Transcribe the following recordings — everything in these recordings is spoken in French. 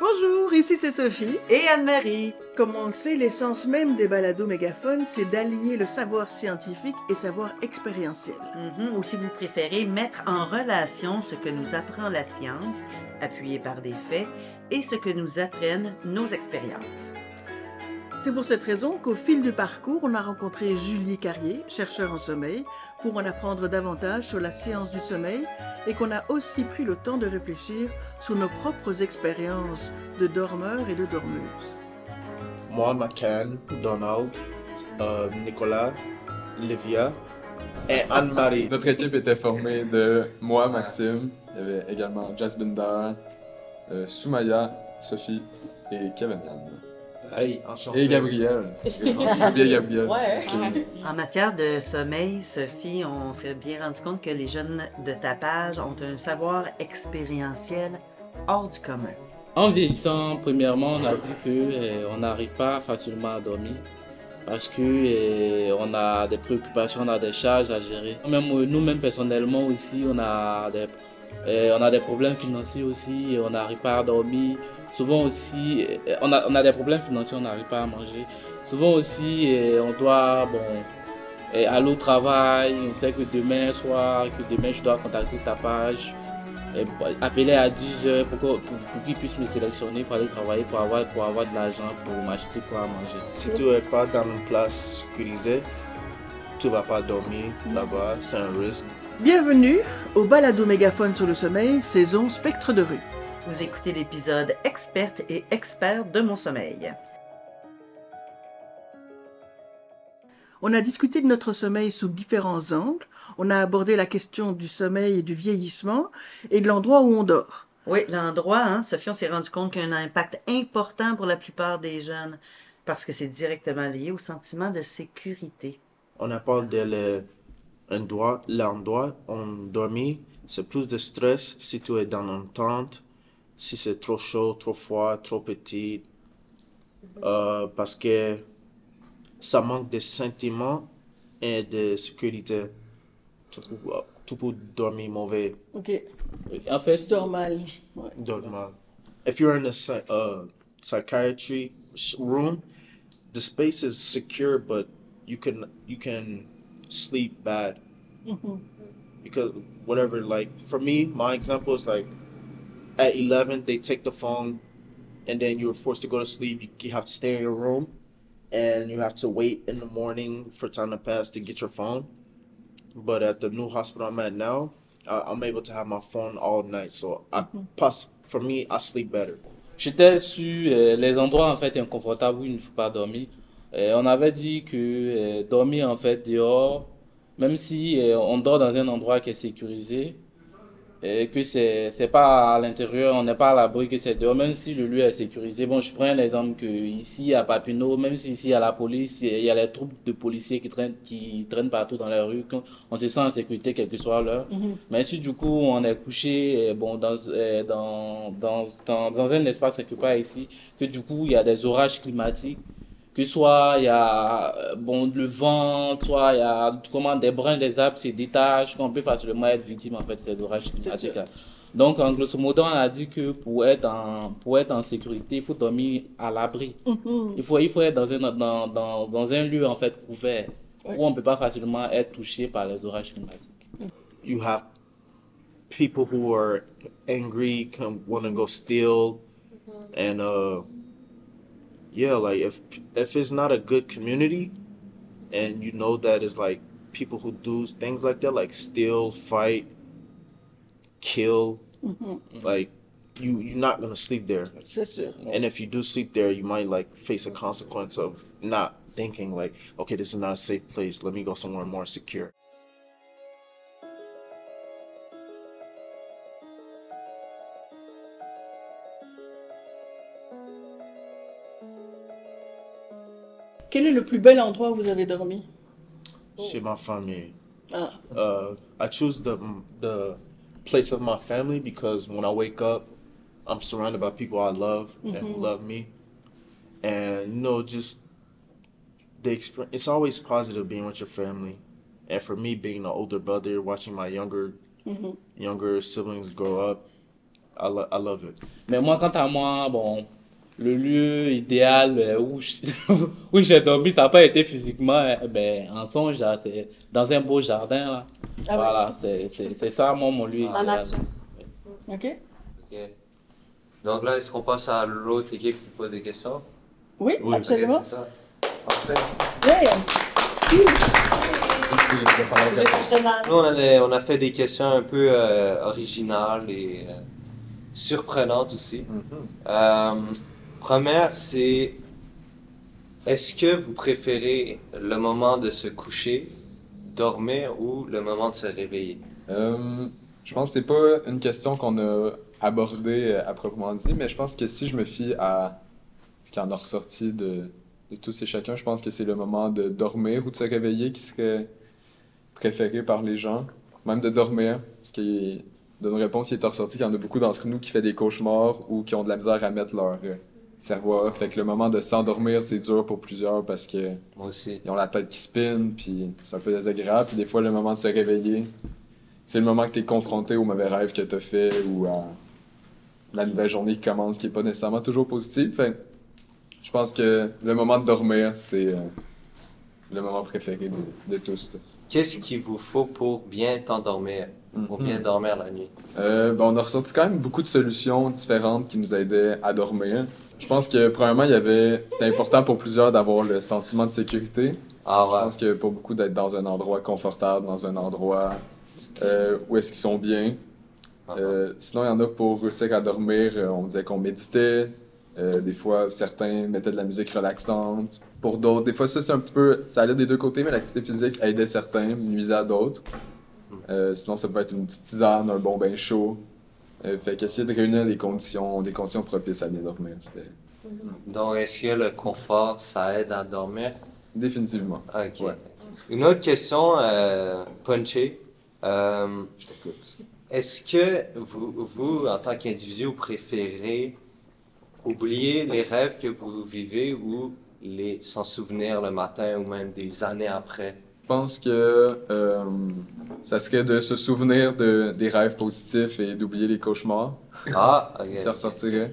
Bonjour, ici c'est Sophie. Et Anne-Marie. Comme on le sait, l'essence même des balados mégaphones, c'est d'allier le savoir scientifique et savoir expérientiel. Mhm, Ou si vous préférez, mettre en relation ce que nous apprend la science, appuyé par des faits, et ce que nous apprennent nos expériences. C'est pour cette raison qu'au fil du parcours, on a rencontré Julie Carrier, chercheur en sommeil, pour en apprendre davantage sur la science du sommeil et qu'on a aussi pris le temps de réfléchir sur nos propres expériences de dormeurs et de dormeuses. moi, McCann, Donald, euh, Nicolas, Livia et Anne-Marie. Notre équipe était formée de moi, Maxime, il y avait également Jasbinder, euh, Soumaya, Sophie et Kevin Yann. Hey, enchanté. Et Gabriel. Ouais. En matière de sommeil, Sophie, on s'est bien rendu compte que les jeunes de tapage ont un savoir expérientiel hors du commun. En vieillissant, premièrement, on a dit que euh, on n'arrive pas facilement à dormir parce que euh, on a des préoccupations, on a des charges à gérer. Même nous-mêmes personnellement aussi, on a des euh, on a des problèmes financiers aussi, et on n'arrive pas à dormir. Souvent aussi, euh, on a, on a des problèmes financiers, on n'arrive pas à manger. Souvent aussi, euh, on doit bon euh, aller au travail. On sait que demain soir, que demain je dois contacter ta page euh, appeler à 10 heures pour, que- pour, pour qu'ils puissent me sélectionner pour aller travailler, pour avoir, pour avoir de l'argent, pour m'acheter quoi à manger. Si tu n'es pas dans une place sécurisée, tu vas pas dormir là-bas, c'est un risque. Bienvenue au balado mégaphone sur le sommeil, saison Spectre de rue. Vous écoutez l'épisode Experte et expert de mon sommeil. On a discuté de notre sommeil sous différents angles. On a abordé la question du sommeil et du vieillissement et de l'endroit où on dort. Oui, l'endroit, hein, Sophie, on s'est rendu compte qu'il y a un impact important pour la plupart des jeunes parce que c'est directement lié au sentiment de sécurité. On a parlé de le- l'endroit où on dormit, c'est plus de stress si tu es dans une tente, si c'est trop chaud, trop froid, trop petit, euh, parce que ça manque de sentiments et de sécurité. Tu peux, tu peux dormir mauvais, Ok, En fait, dors mal. Ouais. dormir mal. If you're in a uh, psychiatry sh- room, the space is secure, but you can you can sleep bad mm-hmm. because whatever. Like for me, my example is like at eleven they take the phone, and then you're forced to go to sleep. You, you have to stay in your room, and you have to wait in the morning for time to pass to get your phone. But at the new hospital I'm at now, I, I'm able to have my phone all night. So I, mm-hmm. pass, for me, I sleep better. j'étais sur euh, les endroits en fait inconfortables où il ne faut pas dormir. Euh, on avait dit que euh, dormir en fait dehors, même si euh, on dort dans un endroit qui est sécurisé, et que c'est c'est pas à l'intérieur, on n'est pas à l'abri que c'est dehors, même si le lieu est sécurisé. Bon, je prends un exemple que ici à Papineau, même si ici à la police, il y a les troupes de policiers qui traînent, qui traînent partout dans la rue, on se sent en sécurité quelle que soit l'heure. Mais si du coup on est couché bon, dans, dans, dans, dans, dans un espace quelque part ici, que du coup il y a des orages climatiques, que soit il y a euh, bon, le vent, soit il y a comment, des brins des arbres se détachent, qu'on peut facilement être victime en fait de ces orages climatiques. Donc en grosso modo on a dit que pour être en, pour être en sécurité, il faut dormir à l'abri. Il, faut, il faut être dans un, dans, dans, dans un lieu en fait couvert, où on ne peut pas facilement être touché par les orages climatiques. You have people who are angry, can want to go steal, and uh, yeah, like if if it's not a good community, and you know that it's like people who do things like that, like steal, fight, kill, mm-hmm. like you you're not gonna sleep there. Sûr. And if you do sleep there, you might like face a consequence of not thinking like, okay, this is not a safe place. Let me go somewhere more secure. Quel est le plus bel endroit où vous avez dormi? Chez ma famille. Ah, Uh, I choose the the place of my family because when I wake up, I'm surrounded by people I love and who love me, and you know, just the experience. It's always positive being with your family, and for me, being an older brother, watching my younger younger siblings grow up, I, lo- I love it. Mais moi, quant à moi, bon, le lieu idéal euh, où j'ai dormi, ça n'a pas été physiquement, euh, ben, en songe, c'est dans un beau jardin, là. Ah voilà, c'est ça, moi, mon lieu La idéal. nature. OK? Ok. Donc là, est-ce qu'on passe à l'autre équipe qui pose des questions? Oui, Ok, absolument. c'est ça. Parfait. Ouais. Nous, on a, on a fait des questions un peu euh, originales et euh, surprenantes aussi. Euh, première, c'est est-ce que vous préférez le moment de se coucher, dormir ou le moment de se réveiller? Euh, je pense que c'est pas une question qu'on a abordée euh, à proprement dit, mais je pense que si je me fie à ce qui en a ressorti de, de tous et chacun, je pense que c'est le moment de dormir ou de se réveiller qui serait préféré par les gens. Même de dormir, parce qu'il d'une réponse qui est ressorti qu'il y en a beaucoup d'entre nous qui fait des cauchemars ou qui ont de la misère à mettre leur cerveau off. Fait que le moment de s'endormir, c'est dur pour plusieurs parce que Moi aussi. ils ont la tête qui spin, puis c'est un peu désagréable. Puis des fois, le moment de se réveiller, c'est le moment que tu es confronté au mauvais rêve que tu as fait ou à la nouvelle journée qui commence, qui est pas nécessairement toujours positive. Fait je pense que le moment de dormir, c'est euh, le moment préféré de, de tous. Qu'est-ce qu'il vous faut pour bien t'endormir, pour bien dormir la nuit? Euh, ben, on a ressorti quand même beaucoup de solutions différentes qui nous aidaient à dormir. Je pense que, premièrement, il y avait, c'était important pour plusieurs d'avoir le sentiment de sécurité. Ah Je pense que pour beaucoup d'être dans un endroit confortable, dans un endroit euh, où est-ce qu'ils sont bien. Euh, sinon, il y en a pour réussir à dormir, on disait qu'on méditait. Euh, des fois, certains mettaient de la musique relaxante. Pour d'autres, des fois, ça, c'est un petit peu. Ça allait des deux côtés, mais l'activité physique aidait certains, nuisait à d'autres. Euh, sinon, ça pouvait être une petite tisane, un bon bain chaud. Euh, fait qu'essayer de réunir les conditions, des conditions propices à bien dormir. Donc, est-ce que le confort, ça aide à dormir? définitivement. Ok. Ouais. Une autre question, euh, punchée. Je t'écoute. est-ce que vous, vous, en tant qu'individu, vous préférez oublier les rêves que vous vivez ou les s'en souvenir le matin ou même des années après? Je pense que euh, ça serait de se souvenir de, des rêves positifs et d'oublier les cauchemars Ah, ok. ressortiraient.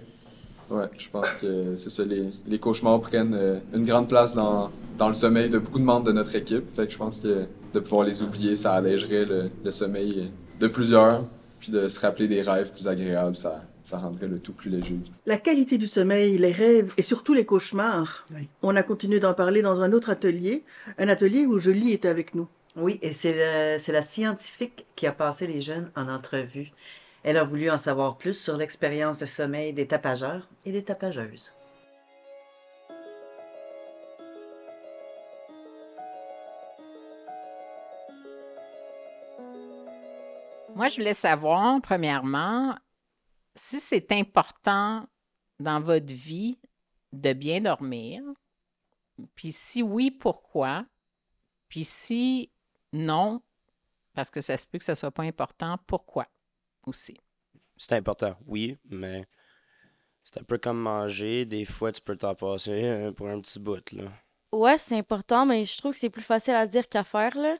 Ouais, je pense que c'est ça. Les, les cauchemars prennent euh, une grande place dans, dans le sommeil de beaucoup de membres de notre équipe. Fait que je pense que de pouvoir les oublier, ça allégerait le, le sommeil de plusieurs. Puis de se rappeler des rêves plus agréables, ça, ça rendrait le tout plus léger. La qualité du sommeil, les rêves et surtout les cauchemars. On a continué d'en parler dans un autre atelier, un atelier où Julie était avec nous. Oui, et c'est la scientifique qui a passé les jeunes en entrevue. Elle a voulu en savoir plus sur l'expérience de sommeil des tapageurs et des tapageuses. Moi, je voulais savoir, premièrement, si c'est important dans votre vie de bien dormir. Puis si oui, pourquoi? Puis si non, parce que ça se peut que ça soit pas important, pourquoi aussi? C'est important, oui, mais c'est un peu comme manger. Des fois, tu peux t'en passer euh, pour un petit bout, là. Ouais, c'est important, mais je trouve que c'est plus facile à dire qu'à faire, là.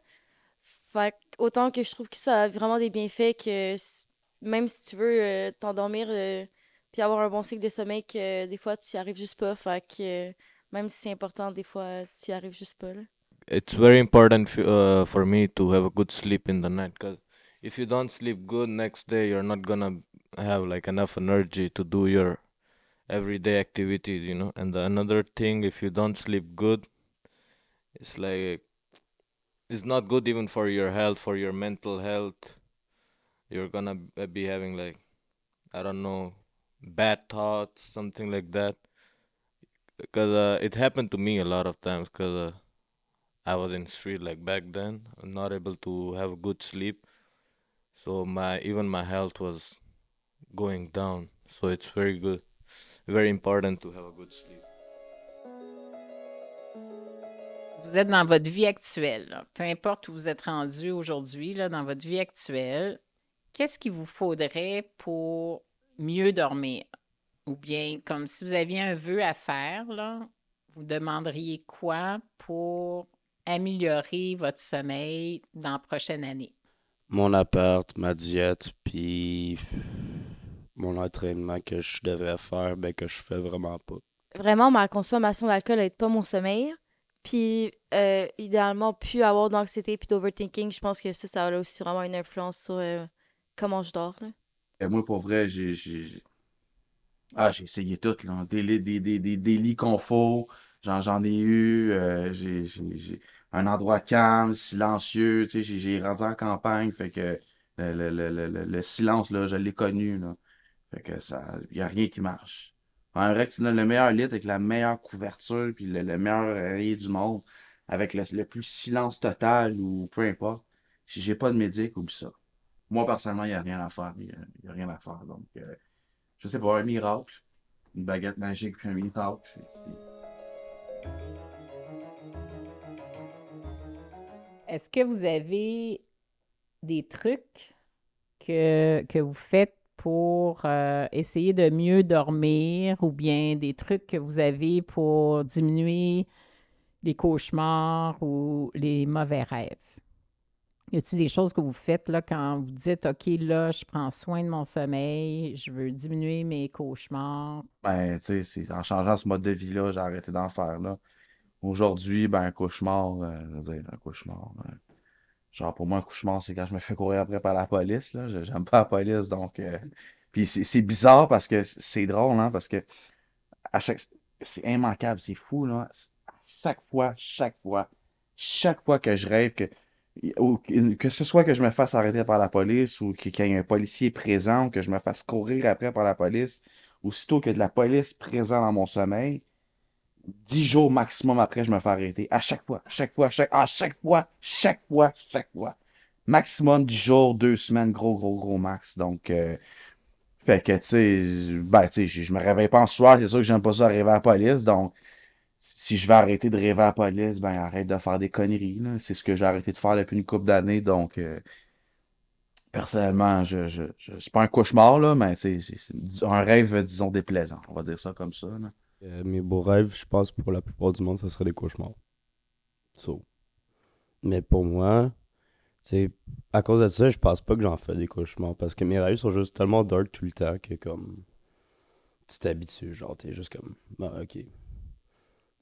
Fait autant que je trouve que ça a vraiment des bienfaits que même si tu veux euh, t'endormir euh, puis avoir un bon cycle de sommeil, que des fois, tu y arrives juste pas. Fait que euh, même si c'est important, des fois, tu y arrives juste pas, là. it's very important f- uh, for me to have a good sleep in the night because if you don't sleep good next day you're not gonna have like enough energy to do your everyday activities you know? And the, another thing if you don't sleep good it's like it's not good even for your health for your mental health you're gonna be having like i don't know bad thoughts something like that because uh, it happened to me a lot of times because uh, I was in street like back then, not able to have good sleep. So my even my health was going down. So it's very good, very important to have a good sleep. Vous êtes dans votre vie actuelle, là. peu importe où vous êtes rendu aujourd'hui, là, dans votre vie actuelle, qu'est-ce qu'il vous faudrait pour mieux dormir? Ou bien, comme si vous aviez un vœu à faire, là, vous demanderiez quoi pour améliorer votre sommeil dans la prochaine année? Mon appart, ma diète, puis mon entraînement que je devrais faire, ben que je fais vraiment pas. Vraiment, ma consommation d'alcool n'aide pas mon sommeil. Puis, euh, idéalement, plus avoir d'anxiété puis d'overthinking, je pense que ça, ça a aussi vraiment une influence sur euh, comment je dors. Et moi, pour vrai, j'ai. Ah, j'ai essayé tout, là. Des, des, des, des, des lits j'en, ai eu. euh, j'ai, un endroit calme, silencieux. Tu sais, j'ai, rendu en campagne, fait que le, le, le, le, le- le silence, là, je l'ai connu, là. Fait que ça, y a rien qui marche. En que tu donnes le meilleur lit avec la meilleure couverture, puis le, le meilleur oreiller du monde, avec le, le plus silence total ou peu importe. Si j'ai pas de médic, oublie ça. Moi, personnellement, il n'y a rien à faire. Il n'y a, a rien à faire. Donc, euh, je sais pas, un miracle, une baguette magique, puis un miracle. c'est- Est-ce que vous avez des trucs que, que vous faites pour euh, essayer de mieux dormir ou bien des trucs que vous avez pour diminuer les cauchemars ou les mauvais rêves? Y a-t-il des choses que vous faites là quand vous dites OK, là, je prends soin de mon sommeil, je veux diminuer mes cauchemars? Ben, tu sais, en changeant ce mode de vie-là, j'ai arrêté d'en faire, là. Aujourd'hui, ben, un cauchemar, euh, je veux dire, un cauchemar. euh, genre, pour moi, un cauchemar, c'est quand je me fais courir après par la police, là. J'aime pas la police, donc... euh, Puis c'est bizarre parce que c'est drôle, hein, parce que à chaque... c'est immanquable, c'est fou, là. Chaque fois, chaque fois, chaque fois que je rêve que... que ce soit que je me fasse arrêter par la police ou qu'il y ait un policier présent ou que je me fasse courir après par la police, aussitôt a de la police présente dans mon sommeil, dix jours maximum après, je me fais arrêter. À chaque fois, à chaque fois, à chaque, à chaque fois, chaque fois, chaque fois. Maximum dix jours, deux semaines, gros, gros, gros max. Donc, euh, fait que, tu sais, ben, tu sais, je me réveille pas en soir, c'est sûr que j'aime pas ça arriver à la police. Donc, si je vais arrêter de rêver à la police, ben, arrête de faire des conneries. C'est ce que j'ai arrêté de faire depuis une couple d'années. Donc, euh, personnellement, je, je, c'est pas un cauchemar, là, mais, c'est un rêve, disons, déplaisant. On va dire ça comme ça. Euh, mes beaux rêves, je pense pour la plupart du monde, ça serait des cauchemars. So. Mais pour moi, sais, à cause de ça, je pense pas que j'en fais des cauchemars parce que mes rêves sont juste tellement dark tout le temps que comme tu t'habitues, genre t'es juste comme ah, ok.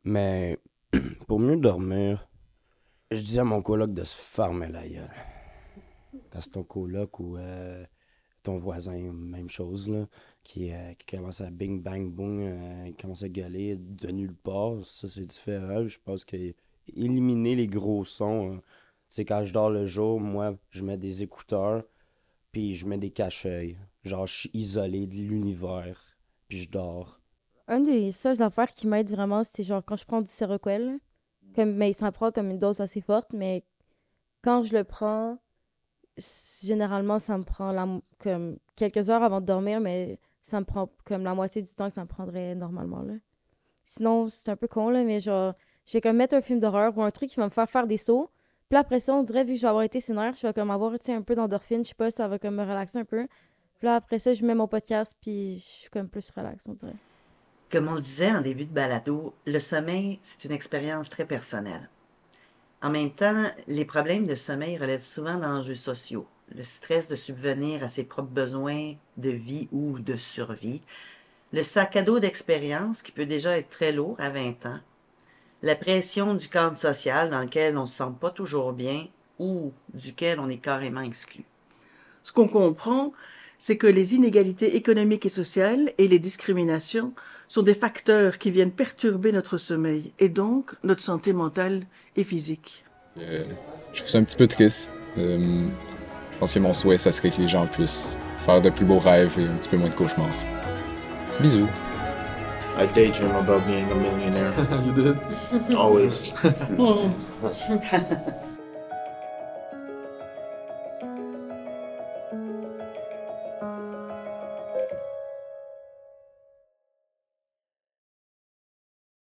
Mais pour mieux dormir, je dis à mon coloc de se fermer la gueule. Quand c'est ton coloc ou euh, ton voisin, même chose, euh, qui commence à bing bang boom, euh, commence à gueuler de nulle part, ça c'est différent. Je pense que éliminer les gros sons, hein. tu sais, quand je dors le jour, moi, je mets des écouteurs, puis je mets des cache-œils. Genre, je suis isolé de l'univers, puis je dors. Un des seules affaires qui m'aide vraiment, c'est genre quand je prends du Seroquel. mais il s'en prend comme une dose assez forte, mais quand je le prends, généralement, ça me prend comme quelques heures avant de dormir, mais ça me prend comme la moitié du temps que ça me prendrait normalement. Là. Sinon, c'est un peu con, mais genre, je vais comme mettre un film d'horreur ou un truc qui va me faire faire des sauts. Puis après ça, on dirait, vu que je vais avoir été scénaire, je vais comme avoir un peu d'endorphine, je sais pas, ça va comme me relaxer un peu. Puis là, après ça, je mets mon podcast, puis je suis comme plus relax, on dirait. Comme on le disait en début de balado, le sommeil, c'est une expérience très personnelle. En même temps, les problèmes de sommeil relèvent souvent d'enjeux sociaux. Le stress de subvenir à ses propres besoins de vie ou de survie. Le sac à dos d'expérience qui peut déjà être très lourd à 20 ans. La pression du cadre social dans lequel on ne se sent pas toujours bien ou duquel on est carrément exclu. Ce qu'on comprend, c'est que les inégalités économiques et sociales et les discriminations sont des facteurs qui viennent perturber notre sommeil et donc notre santé mentale et physique. Euh, je trouve ça un petit peu triste. Euh, je pense que mon souhait, ça serait que les gens puissent faire de plus beaux rêves et un petit peu moins de cauchemars. Bisous. I daydream about being a millionaire. you did? Always.